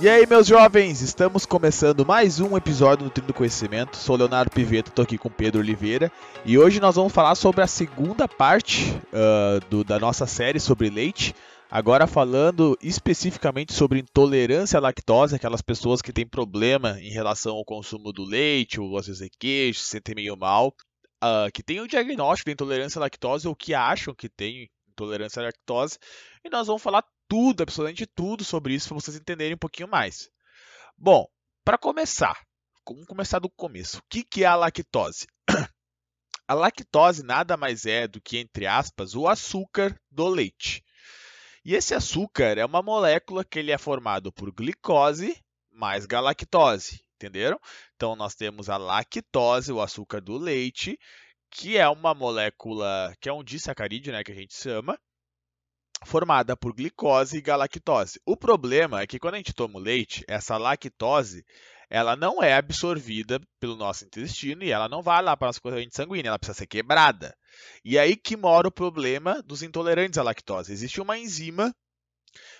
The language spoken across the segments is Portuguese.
E aí, meus jovens, estamos começando mais um episódio do Trio do Conhecimento. Sou Leonardo Piveto, estou aqui com Pedro Oliveira e hoje nós vamos falar sobre a segunda parte uh, do, da nossa série sobre leite. Agora falando especificamente sobre intolerância à lactose, aquelas pessoas que têm problema em relação ao consumo do leite, ou às vezes é queijo, se sentem meio mal, uh, que têm o diagnóstico de intolerância à lactose ou que acham que têm intolerância à lactose. E nós vamos falar tudo, absolutamente tudo sobre isso para vocês entenderem um pouquinho mais. Bom, para começar, vamos começar do começo. O que, que é a lactose? A lactose nada mais é do que, entre aspas, o açúcar do leite. E esse açúcar é uma molécula que ele é formado por glicose mais galactose, entenderam? Então nós temos a lactose, o açúcar do leite, que é uma molécula, que é um disacarídeo, né, que a gente chama, formada por glicose e galactose. O problema é que quando a gente toma o leite, essa lactose ela não é absorvida pelo nosso intestino e ela não vai lá para a nossa corrente sanguínea, ela precisa ser quebrada. E aí que mora o problema dos intolerantes à lactose. Existe uma enzima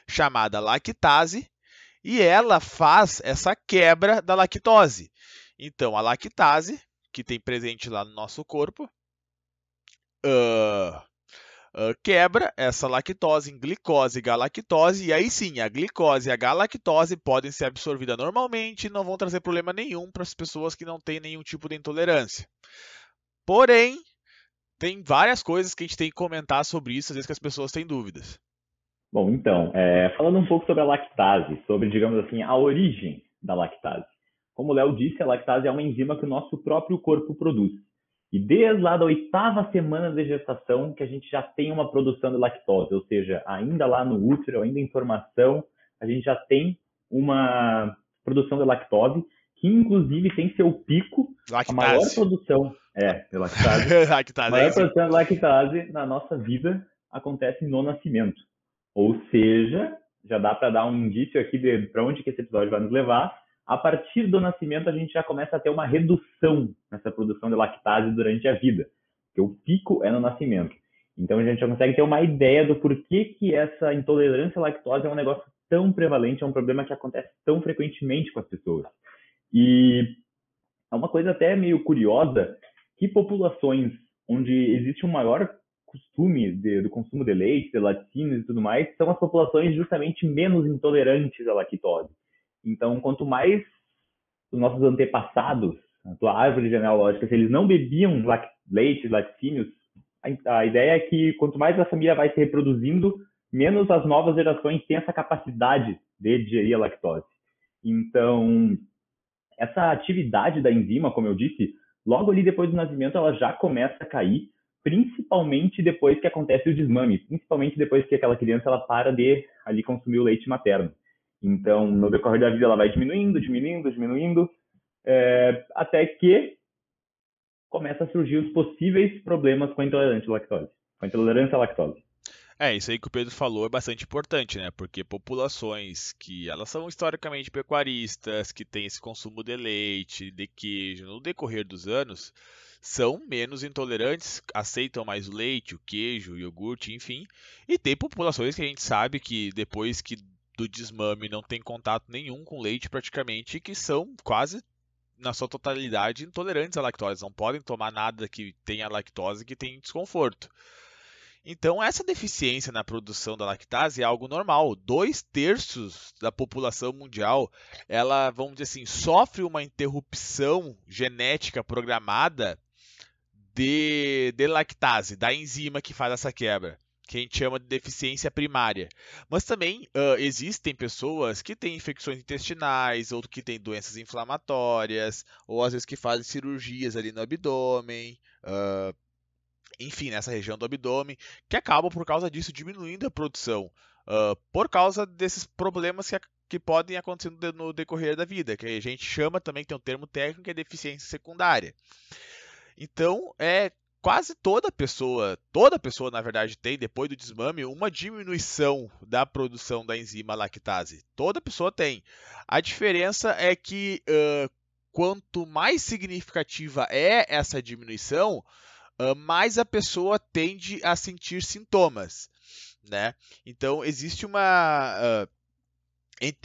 chamada lactase e ela faz essa quebra da lactose. Então, a lactase, que tem presente lá no nosso corpo, uh, uh, quebra essa lactose em glicose e galactose, e aí sim, a glicose e a galactose podem ser absorvidas normalmente e não vão trazer problema nenhum para as pessoas que não têm nenhum tipo de intolerância. Porém, tem várias coisas que a gente tem que comentar sobre isso, às vezes que as pessoas têm dúvidas. Bom, então, é, falando um pouco sobre a lactase, sobre, digamos assim, a origem da lactase. Como o Léo disse, a lactase é uma enzima que o nosso próprio corpo produz. E desde lá da oitava semana de gestação que a gente já tem uma produção de lactose, ou seja, ainda lá no útero, ainda em formação, a gente já tem uma produção de lactose, que inclusive tem seu pico, lactase. a maior produção, é, de lactase, lactase maior é produção de lactase na nossa vida acontece no nascimento. Ou seja, já dá para dar um indício aqui de para onde que esse episódio vai nos levar a partir do nascimento a gente já começa a ter uma redução nessa produção de lactase durante a vida, porque o pico é no nascimento. Então a gente já consegue ter uma ideia do porquê que essa intolerância à lactose é um negócio tão prevalente, é um problema que acontece tão frequentemente com as pessoas. E é uma coisa até meio curiosa que populações onde existe um maior costume de, do consumo de leite, de laticínios e tudo mais, são as populações justamente menos intolerantes à lactose. Então, quanto mais os nossos antepassados, a tua árvore genealógica, se eles não bebiam leite, laticínios, a, ideia é que quanto mais a família vai se reproduzindo, menos as novas gerações têm essa capacidade de digerir a lactose. Então, essa atividade da enzima, como eu disse, logo ali depois do nascimento ela já começa a cair, principalmente depois que acontece o desmame, principalmente depois que aquela criança ela para de ali consumir o leite materno. Então, no decorrer da vida, ela vai diminuindo, diminuindo, diminuindo, é, até que começa a surgir os possíveis problemas com a intolerância à lactose, com a intolerância à lactose. É, isso aí que o Pedro falou é bastante importante, né? Porque populações que elas são historicamente pecuaristas, que têm esse consumo de leite, de queijo, no decorrer dos anos, são menos intolerantes, aceitam mais o leite, o queijo, o iogurte, enfim. E tem populações que a gente sabe que depois que do desmame não tem contato nenhum com leite praticamente, que são quase na sua totalidade intolerantes à lactose, não podem tomar nada que tenha lactose que tem desconforto. Então, essa deficiência na produção da lactase é algo normal. Dois terços da população mundial, ela, vamos dizer assim, sofre uma interrupção genética programada de, de lactase, da enzima que faz essa quebra que a gente chama de deficiência primária. Mas também uh, existem pessoas que têm infecções intestinais, ou que têm doenças inflamatórias, ou às vezes que fazem cirurgias ali no abdômen, uh, enfim, nessa região do abdômen, que acabam por causa disso diminuindo a produção, uh, por causa desses problemas que, que podem acontecer no decorrer da vida, que a gente chama também, tem um termo técnico, que é deficiência secundária. Então, é quase toda pessoa, toda pessoa na verdade tem depois do desmame uma diminuição da produção da enzima lactase. Toda pessoa tem. A diferença é que uh, quanto mais significativa é essa diminuição, uh, mais a pessoa tende a sentir sintomas, né? Então existe uma uh,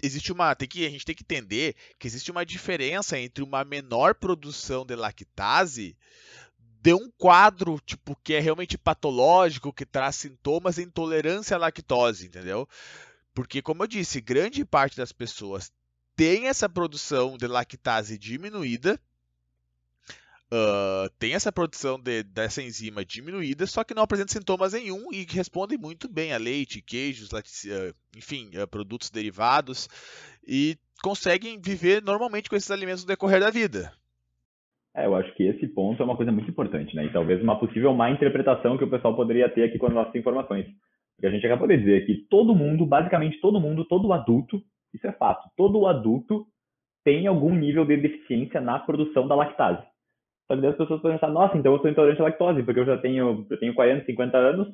existe uma tem que a gente tem que entender que existe uma diferença entre uma menor produção de lactase de um quadro tipo que é realmente patológico que traz sintomas de intolerância à lactose entendeu porque como eu disse grande parte das pessoas tem essa produção de lactase diminuída uh, tem essa produção de, dessa enzima diminuída, só que não apresenta sintomas nenhum e respondem muito bem a leite, queijos, uh, enfim, uh, produtos derivados e conseguem viver normalmente com esses alimentos no decorrer da vida. É, eu acho que esse ponto é uma coisa muito importante, né? E talvez uma possível má interpretação que o pessoal poderia ter aqui com as nossas informações. Porque a gente acabou de dizer que todo mundo, basicamente todo mundo, todo adulto, isso é fato, todo adulto tem algum nível de deficiência na produção da lactase. Só que as pessoas podem pensar, nossa, então eu sou intolerante à lactose, porque eu já tenho, eu tenho 40, 50 anos,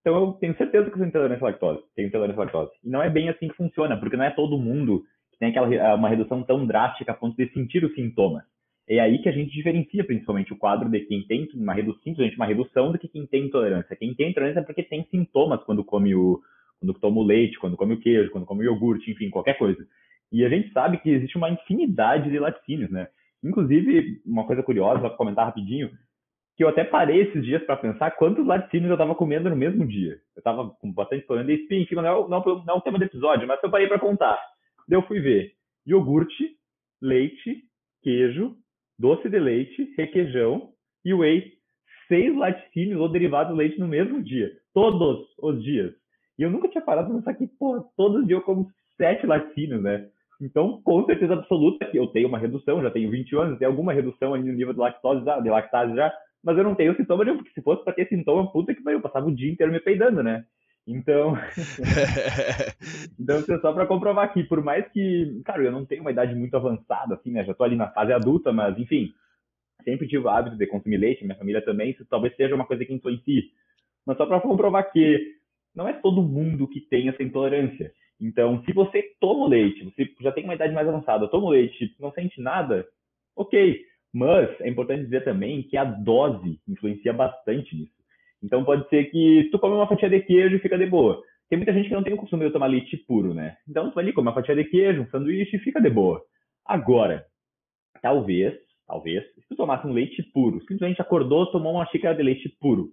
então eu tenho certeza que eu sou intolerante à lactose, tenho intolerância à lactose. E não é bem assim que funciona, porque não é todo mundo que tem aquela uma redução tão drástica a ponto de sentir os sintomas. É aí que a gente diferencia principalmente o quadro de quem tem uma redução, simplesmente uma redução do que quem tem intolerância. Quem tem intolerância é porque tem sintomas quando come o, quando toma o leite, quando come o queijo, quando come o iogurte, enfim, qualquer coisa. E a gente sabe que existe uma infinidade de laticínios, né? Inclusive, uma coisa curiosa, vou comentar rapidinho, que eu até parei esses dias para pensar quantos laticínios eu estava comendo no mesmo dia. Eu estava com bastante problema de espinho, não é, não, não é o tema do episódio, mas eu parei para contar. Daí eu fui ver iogurte, leite, queijo, doce de leite, requeijão e whey. Seis laticínios ou derivados do leite no mesmo dia. Todos os dias. E eu nunca tinha parado para pensar que, pô, todos os dias eu como sete laticínios, né? Então, com certeza absoluta que eu tenho uma redução, já tenho 20 anos, tenho alguma redução ali no nível de lactose já, de lactase já, mas eu não tenho sintoma nenhum, porque se fosse para ter sintoma, puta que pariu, eu passava o dia inteiro me peidando, né? Então, então é só para comprovar que, por mais que, cara, eu não tenho uma idade muito avançada, assim, né? Já tô ali na fase adulta, mas enfim, sempre tive o hábito de consumir leite, minha família também, isso talvez seja uma coisa que influencie. Mas só para comprovar que não é todo mundo que tem essa intolerância. Então, se você toma o leite, você já tem uma idade mais avançada, toma leite, não sente nada, ok. Mas é importante dizer também que a dose influencia bastante nisso. Então, pode ser que tu come uma fatia de queijo, fica de boa. Tem muita gente que não tem o costume de tomar leite puro, né? Então, tu vai ali, come uma fatia de queijo, um sanduíche, fica de boa. Agora, talvez, talvez, se tu tomasse um leite puro, simplesmente acordou, tomou uma xícara de leite puro,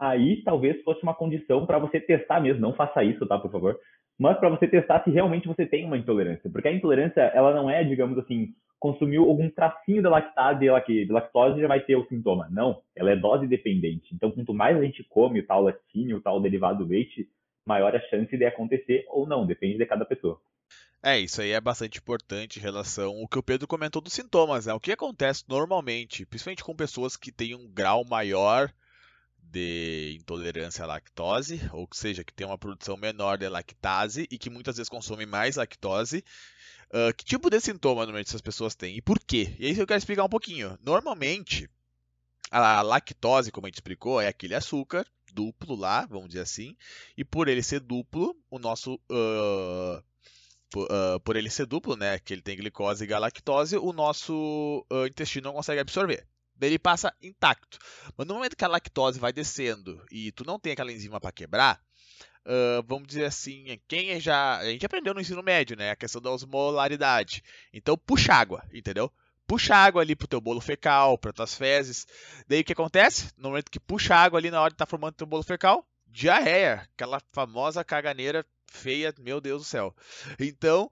aí talvez fosse uma condição para você testar mesmo. Não faça isso, tá, por favor mas para você testar se realmente você tem uma intolerância. Porque a intolerância, ela não é, digamos assim, consumiu algum tracinho da lactase, de lactose já vai ter o sintoma. Não, ela é dose dependente. Então, quanto mais a gente come o tal laticínio, o tal derivado do leite, maior a chance de acontecer ou não, depende de cada pessoa. É, isso aí é bastante importante em relação ao que o Pedro comentou dos sintomas, né? O que acontece normalmente, principalmente com pessoas que têm um grau maior de intolerância à lactose, ou seja, que tem uma produção menor de lactase e que muitas vezes consomem mais lactose. Uh, que tipo de sintoma normalmente essas pessoas têm e por quê? E aí eu quero explicar um pouquinho. Normalmente, a lactose, como a gente explicou, é aquele açúcar duplo lá, vamos dizer assim, e por ele ser duplo, o nosso uh, por, uh, por, ele ser duplo, né, que ele tem glicose e galactose, o nosso intestino não consegue absorver. Ele passa intacto. Mas no momento que a lactose vai descendo e tu não tem aquela enzima para quebrar, uh, vamos dizer assim, quem é já. A gente aprendeu no ensino médio, né? A questão da osmolaridade. Então puxa água, entendeu? Puxa água ali pro teu bolo fecal, para tuas fezes. Daí o que acontece? No momento que puxa água ali na hora de tá formando teu bolo fecal, diarreia, aquela famosa caganeira feia, meu Deus do céu. Então,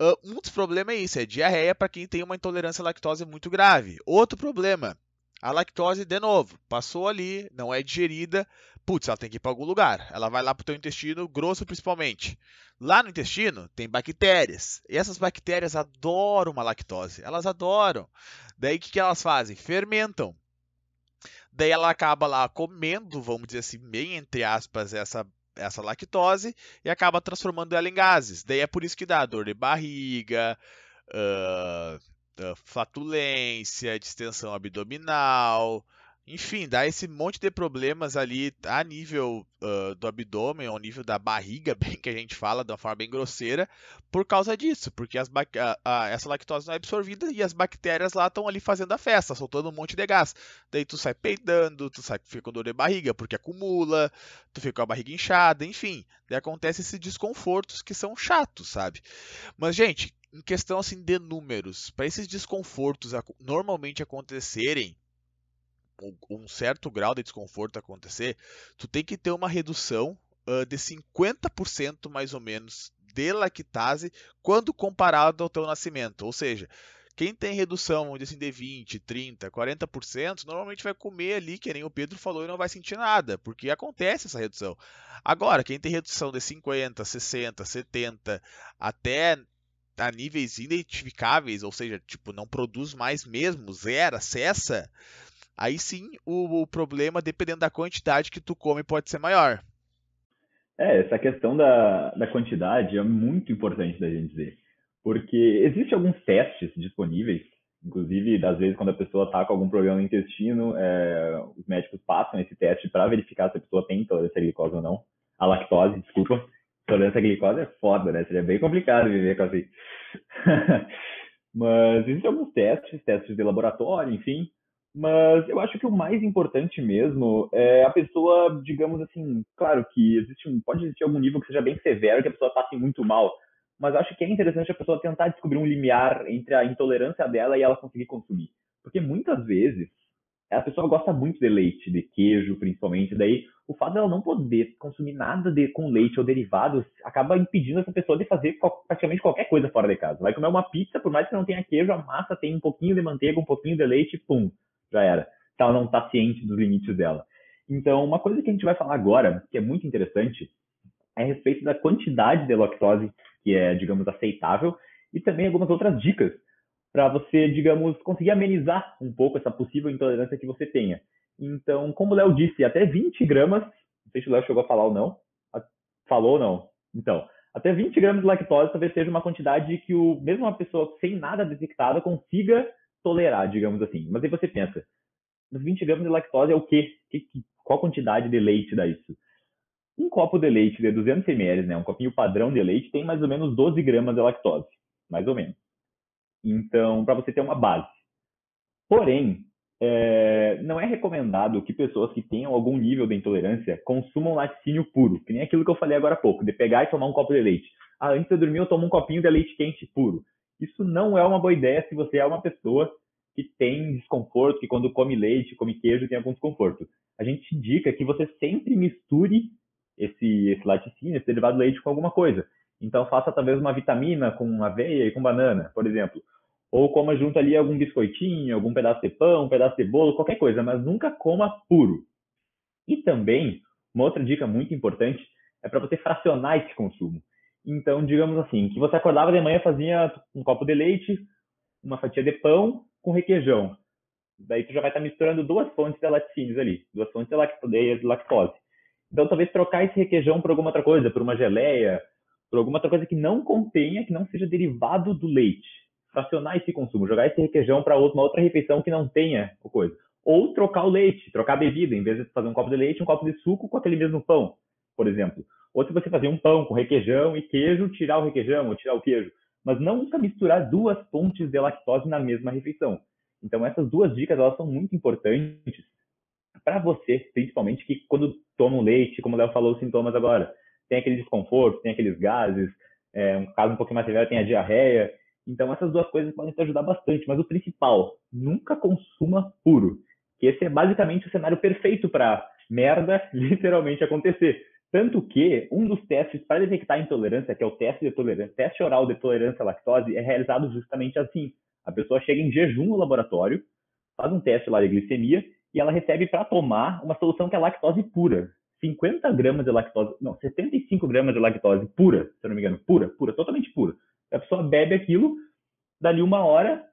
Uh, um dos problemas é isso, é diarreia para quem tem uma intolerância à lactose muito grave. Outro problema, a lactose, de novo, passou ali, não é digerida, putz, ela tem que ir para algum lugar. Ela vai lá para o teu intestino grosso principalmente. Lá no intestino tem bactérias. E essas bactérias adoram uma lactose. Elas adoram. Daí o que, que elas fazem? Fermentam. Daí ela acaba lá comendo, vamos dizer assim, bem entre aspas, essa essa lactose e acaba transformando ela em gases. Daí é por isso que dá dor de barriga, uh, uh, flatulência, distensão abdominal, enfim, dá esse monte de problemas ali a nível uh, do abdômen, ao nível da barriga, bem que a gente fala de uma forma bem grosseira, por causa disso, porque a, a, essa lactose não é absorvida e as bactérias lá estão ali fazendo a festa, soltando um monte de gás. Daí tu sai peidando, tu sai, fica com dor de barriga porque acumula, tu fica com a barriga inchada, enfim. Daí acontece esses desconfortos que são chatos, sabe? Mas, gente, em questão assim de números, para esses desconfortos normalmente acontecerem, um certo grau de desconforto acontecer, tu tem que ter uma redução uh, de 50% mais ou menos de lactase quando comparado ao teu nascimento. Ou seja, quem tem redução assim, de 20, 30, 40%, normalmente vai comer ali, que nem o Pedro falou, e não vai sentir nada, porque acontece essa redução. Agora, quem tem redução de 50, 60, 70, até a níveis identificáveis, ou seja, tipo, não produz mais mesmo, zero, cessa, Aí sim, o, o problema, dependendo da quantidade que tu come, pode ser maior. É, essa questão da, da quantidade é muito importante da gente dizer. Porque existem alguns testes disponíveis, inclusive, às vezes, quando a pessoa está com algum problema no intestino, é, os médicos passam esse teste para verificar se a pessoa tem intolerância à glicose ou não. A lactose, desculpa. Intolerância à glicose é foda, né? Seria bem complicado viver com assim. Mas existem alguns testes, testes de laboratório, enfim, mas eu acho que o mais importante mesmo é a pessoa, digamos assim, claro que existe um, pode existir algum nível que seja bem severo, que a pessoa passe muito mal, mas acho que é interessante a pessoa tentar descobrir um limiar entre a intolerância dela e ela conseguir consumir. Porque muitas vezes a pessoa gosta muito de leite, de queijo, principalmente, daí o fato dela não poder consumir nada de, com leite ou derivados acaba impedindo essa pessoa de fazer praticamente qualquer coisa fora de casa. Vai comer uma pizza, por mais que não tenha queijo, a massa tem um pouquinho de manteiga, um pouquinho de leite, pum, já era. Se ela não está ciente dos limites dela. Então, uma coisa que a gente vai falar agora, que é muito interessante, é a respeito da quantidade de lactose que é, digamos, aceitável e também algumas outras dicas para você, digamos, conseguir amenizar um pouco essa possível intolerância que você tenha. Então, como o Léo disse, até 20 gramas, não sei se o Léo chegou a falar ou não, falou ou não. Então, até 20 gramas de lactose talvez seja uma quantidade que o, mesmo uma pessoa sem nada detectado consiga tolerar, digamos assim. Mas aí você pensa, 20 gramas de lactose é o quê? Qual quantidade de leite dá isso? Um copo de leite de 200 ml, né, um copinho padrão de leite, tem mais ou menos 12 gramas de lactose, mais ou menos. Então, para você ter uma base. Porém, é, não é recomendado que pessoas que tenham algum nível de intolerância consumam laticínio puro, que nem aquilo que eu falei agora há pouco, de pegar e tomar um copo de leite. Ah, antes de dormir eu tomo um copinho de leite quente puro. Isso não é uma boa ideia se você é uma pessoa que tem desconforto, que quando come leite, come queijo, tem algum desconforto. A gente indica que você sempre misture esse, esse laticínio, esse derivado de leite com alguma coisa. Então faça talvez uma vitamina com aveia e com banana, por exemplo. Ou coma junto ali algum biscoitinho, algum pedaço de pão, um pedaço de bolo, qualquer coisa, mas nunca coma puro. E também, uma outra dica muito importante é para você fracionar esse consumo. Então, digamos assim, que você acordava de manhã, fazia um copo de leite, uma fatia de pão com requeijão. Daí tu já vai estar misturando duas fontes de laticínios ali, duas fontes de lactose. Então, talvez trocar esse requeijão por alguma outra coisa, por uma geleia, por alguma outra coisa que não contenha, que não seja derivado do leite. Fracionar esse consumo, jogar esse requeijão para uma outra refeição que não tenha o coisa. Ou trocar o leite, trocar a bebida, em vez de fazer um copo de leite, um copo de suco com aquele mesmo pão, por exemplo. Ou se você fazer um pão com requeijão e queijo, tirar o requeijão ou tirar o queijo. Mas nunca misturar duas fontes de lactose na mesma refeição. Então, essas duas dicas elas são muito importantes para você, principalmente que quando toma um leite, como o Léo falou os sintomas agora, tem aquele desconforto, tem aqueles gases, é, um caso um pouquinho mais severo tem a diarreia. Então, essas duas coisas podem te ajudar bastante. Mas o principal, nunca consuma puro. Que esse é basicamente o cenário perfeito para merda literalmente acontecer. Tanto que um dos testes para detectar intolerância, que é o teste de tolerância, teste oral de tolerância à lactose, é realizado justamente assim. A pessoa chega em jejum no laboratório, faz um teste lá de glicemia e ela recebe para tomar uma solução que é lactose pura. 50 gramas de lactose, não, 75 gramas de lactose pura, se eu não me engano, pura, pura, totalmente pura. A pessoa bebe aquilo, dali uma hora,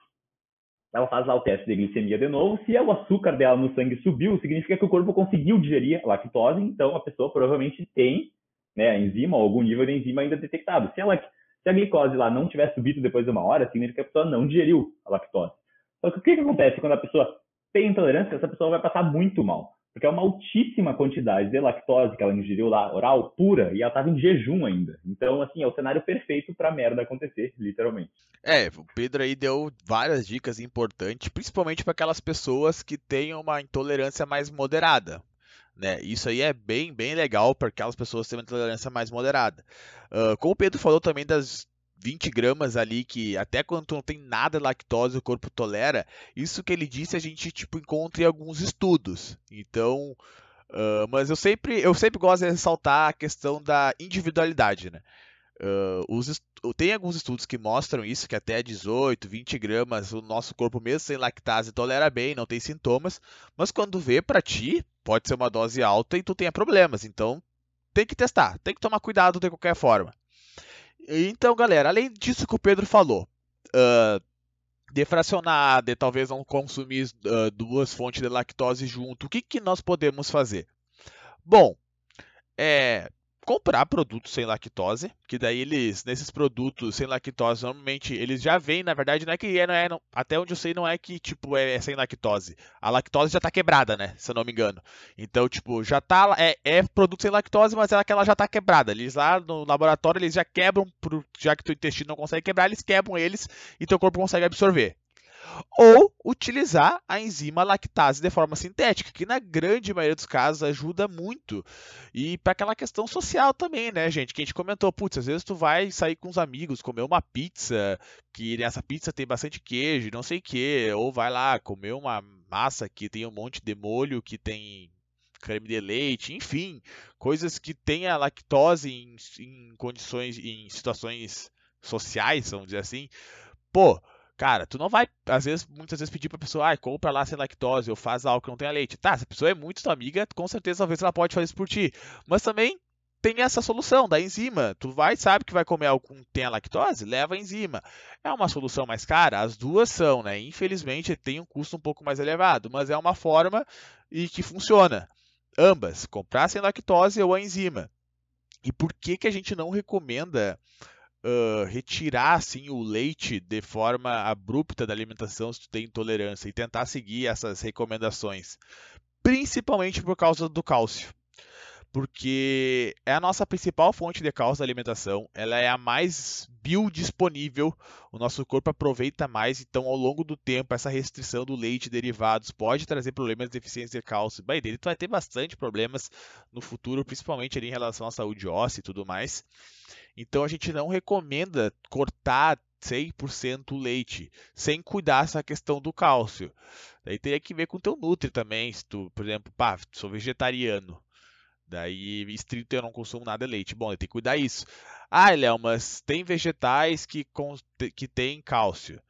ela faz lá o teste de glicemia de novo. Se o açúcar dela no sangue subiu, significa que o corpo conseguiu digerir a lactose, então a pessoa provavelmente tem né, a enzima ou algum nível de enzima ainda detectado. Se, ela, se a glicose lá não tiver subido depois de uma hora, significa que a pessoa não digeriu a lactose. Só que o que, que acontece quando a pessoa tem intolerância, essa pessoa vai passar muito mal. Porque é uma altíssima quantidade de lactose que ela ingeriu lá, oral, pura, e ela estava em jejum ainda. Então, assim, é o cenário perfeito para merda acontecer, literalmente. É, o Pedro aí deu várias dicas importantes, principalmente para aquelas pessoas que têm uma intolerância mais moderada. Né? Isso aí é bem, bem legal para aquelas pessoas que têm uma intolerância mais moderada. Uh, como o Pedro falou também das 20 gramas ali, que até quando não tem nada lactose o corpo tolera, isso que ele disse a gente tipo, encontra em alguns estudos. Então, uh, mas eu sempre, eu sempre gosto de ressaltar a questão da individualidade, né? Uh, os, tem alguns estudos que mostram isso, que até 18, 20 gramas o nosso corpo mesmo sem lactase tolera bem, não tem sintomas, mas quando vê para ti, pode ser uma dose alta e tu tenha problemas, então tem que testar, tem que tomar cuidado de qualquer forma. Então, galera, além disso que o Pedro falou, uh, defracionar, de talvez não consumir uh, duas fontes de lactose junto, o que, que nós podemos fazer? Bom, é, comprar produtos sem lactose, que daí eles, nesses produtos sem lactose, normalmente eles já vêm, na verdade, não é que é, não é, não, até onde eu sei, não é que, tipo, é, é, sem lactose. A lactose já tá quebrada, né, se eu não me engano. Então, tipo, já tá, é, é produto sem lactose, mas é que ela já tá quebrada. Eles lá no laboratório, eles já quebram, já que teu intestino não consegue quebrar, eles quebram eles e teu corpo consegue absorver ou utilizar a enzima lactase de forma sintética, que na grande maioria dos casos ajuda muito. E para aquela questão social também, né, gente? Que a gente comentou, putz, às vezes tu vai sair com os amigos, comer uma pizza, que nessa pizza tem bastante queijo, não sei o que, ou vai lá comer uma massa que tem um monte de molho, que tem creme de leite, enfim, coisas que tem a lactose em, em condições, em situações sociais, vamos dizer assim. Pô, Cara, tu não vai, às vezes, muitas vezes pedir pra pessoa, ah, compra lá sem lactose ou faz algo que não tenha leite. Tá, se a pessoa é muito tua amiga, com certeza talvez ela pode fazer isso por ti. Mas também tem essa solução da enzima. Tu vai, sabe que vai comer algo que tenha lactose? Leva a enzima. É uma solução mais cara? As duas são, né? Infelizmente tem um custo um pouco mais elevado, mas é uma forma e que funciona. Ambas, comprar sem lactose ou a enzima. E por que, que a gente não recomenda uh, retirar assim o leite de forma abrupta da alimentação se tu tem intolerância e tentar seguir essas recomendações, principalmente por causa do cálcio porque é a nossa principal fonte de cálcio da alimentação, ela é a mais biodisponível, o nosso corpo aproveita mais, então ao longo do tempo essa restrição do leite derivados pode trazer problemas de deficiência de cálcio. Bem, dele tu vai ter bastante problemas no futuro, principalmente ali em relação à saúde óssea e tudo mais. Então a gente não recomenda cortar 100% o leite, sem cuidar essa questão do cálcio. Daí teria que ver com o teu nutri também, se tu, por exemplo, pá, sou vegetariano, Daí, estrito eu não consumo nada de leite. Bom, eu tenho que cuidar isso. Ah, Léo, mas tem vegetais que, que tem cálcio.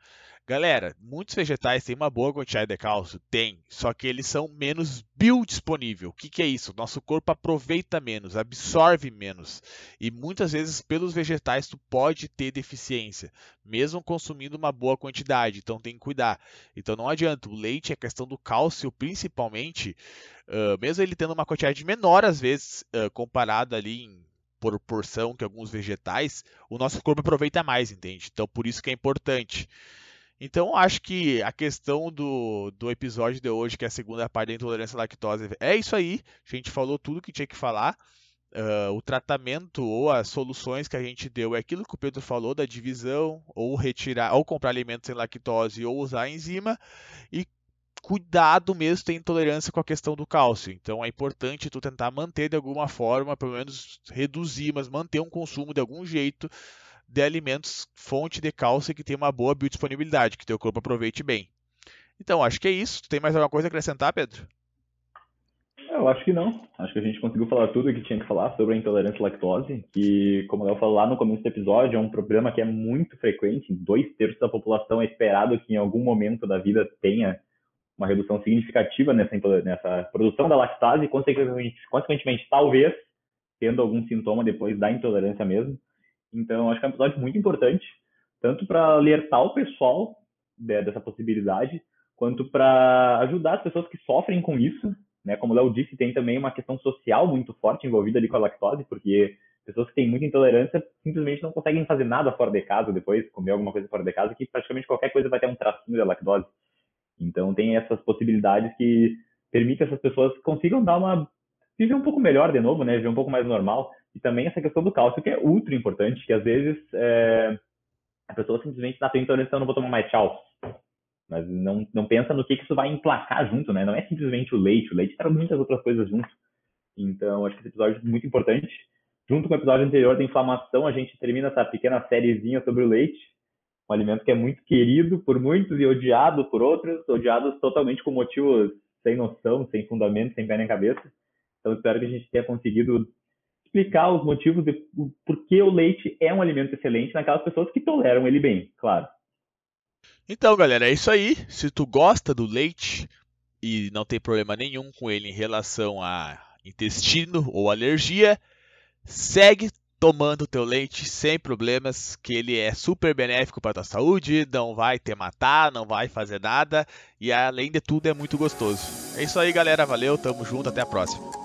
Galera, muitos vegetais têm uma boa quantidade de cálcio? Tem, só que eles são menos biodisponível. O que, que é isso? Nosso corpo aproveita menos, absorve menos. E muitas vezes, pelos vegetais, tu pode ter deficiência, mesmo consumindo uma boa quantidade. Então tem que cuidar. Então não adianta. O leite, a questão do cálcio, principalmente, uh, mesmo ele tendo uma quantidade menor, às vezes, uh, comparado ali em proporção que alguns vegetais, o nosso corpo aproveita mais, entende? Então por isso que é importante. Então, acho que a questão do, do episódio de hoje, que é a segunda parte da intolerância à lactose, é isso aí. A gente falou tudo que tinha que falar. Uh, o tratamento ou as soluções que a gente deu é aquilo que o Pedro falou da divisão, ou retirar, ou comprar alimentos sem lactose, ou usar enzima. E cuidado mesmo ter intolerância com a questão do cálcio. Então é importante tu tentar manter de alguma forma, pelo menos reduzir, mas manter um consumo de algum jeito de alimentos fonte de cálcio que tem uma boa biodisponibilidade, que teu corpo aproveite bem. Então, acho que é isso. Tu tem mais alguma coisa a acrescentar, Pedro? Eu acho que não. Acho que a gente conseguiu falar tudo o que tinha que falar sobre a intolerância à lactose, que, como eu falei lá no começo do episódio, é um problema que é muito frequente. Dois terços da população é esperado que em algum momento da vida tenha uma redução significativa nessa, nessa produção da lactase consequentemente, consequentemente, talvez tendo algum sintoma depois da intolerância mesmo. Então, acho que é um episódio muito importante, tanto para alertar o pessoal dessa possibilidade, quanto para ajudar as pessoas que sofrem com isso. Né? Como o Léo disse, tem também uma questão social muito forte envolvida ali com a lactose, porque pessoas que têm muita intolerância simplesmente não conseguem fazer nada fora de casa depois, comer alguma coisa fora de casa, que praticamente qualquer coisa vai ter um tracinho da lactose. Então tem essas possibilidades que permitem essas pessoas consigam dar uma viver um pouco melhor de novo, né? Viver um pouco mais normal. E também essa questão do cálcio, que é ultra importante, que às vezes é, a pessoa simplesmente está tentando, então não vou tomar mais tchau. Mas não, não pensa no que, que isso vai emplacar junto, né? Não é simplesmente o leite, o leite traz muitas outras coisas junto. Então, acho que esse episódio é muito importante. Junto com o episódio anterior da inflamação, a gente termina essa pequena sériezinha sobre o leite, um alimento que é muito querido por muitos e odiado por outros, odiados totalmente com motivos sem noção, sem fundamento, sem pé nem cabeça. Então, espero que a gente tenha conseguido explicar os motivos de por que o leite é um alimento excelente naquelas pessoas que toleram ele bem, claro. Então, galera, é isso aí. Se tu gosta do leite e não tem problema nenhum com ele em relação a intestino ou alergia, segue tomando o teu leite sem problemas, que ele é super benéfico para tua saúde, não vai te matar, não vai fazer nada e além de tudo é muito gostoso. É isso aí, galera, valeu, tamo junto, até a próxima.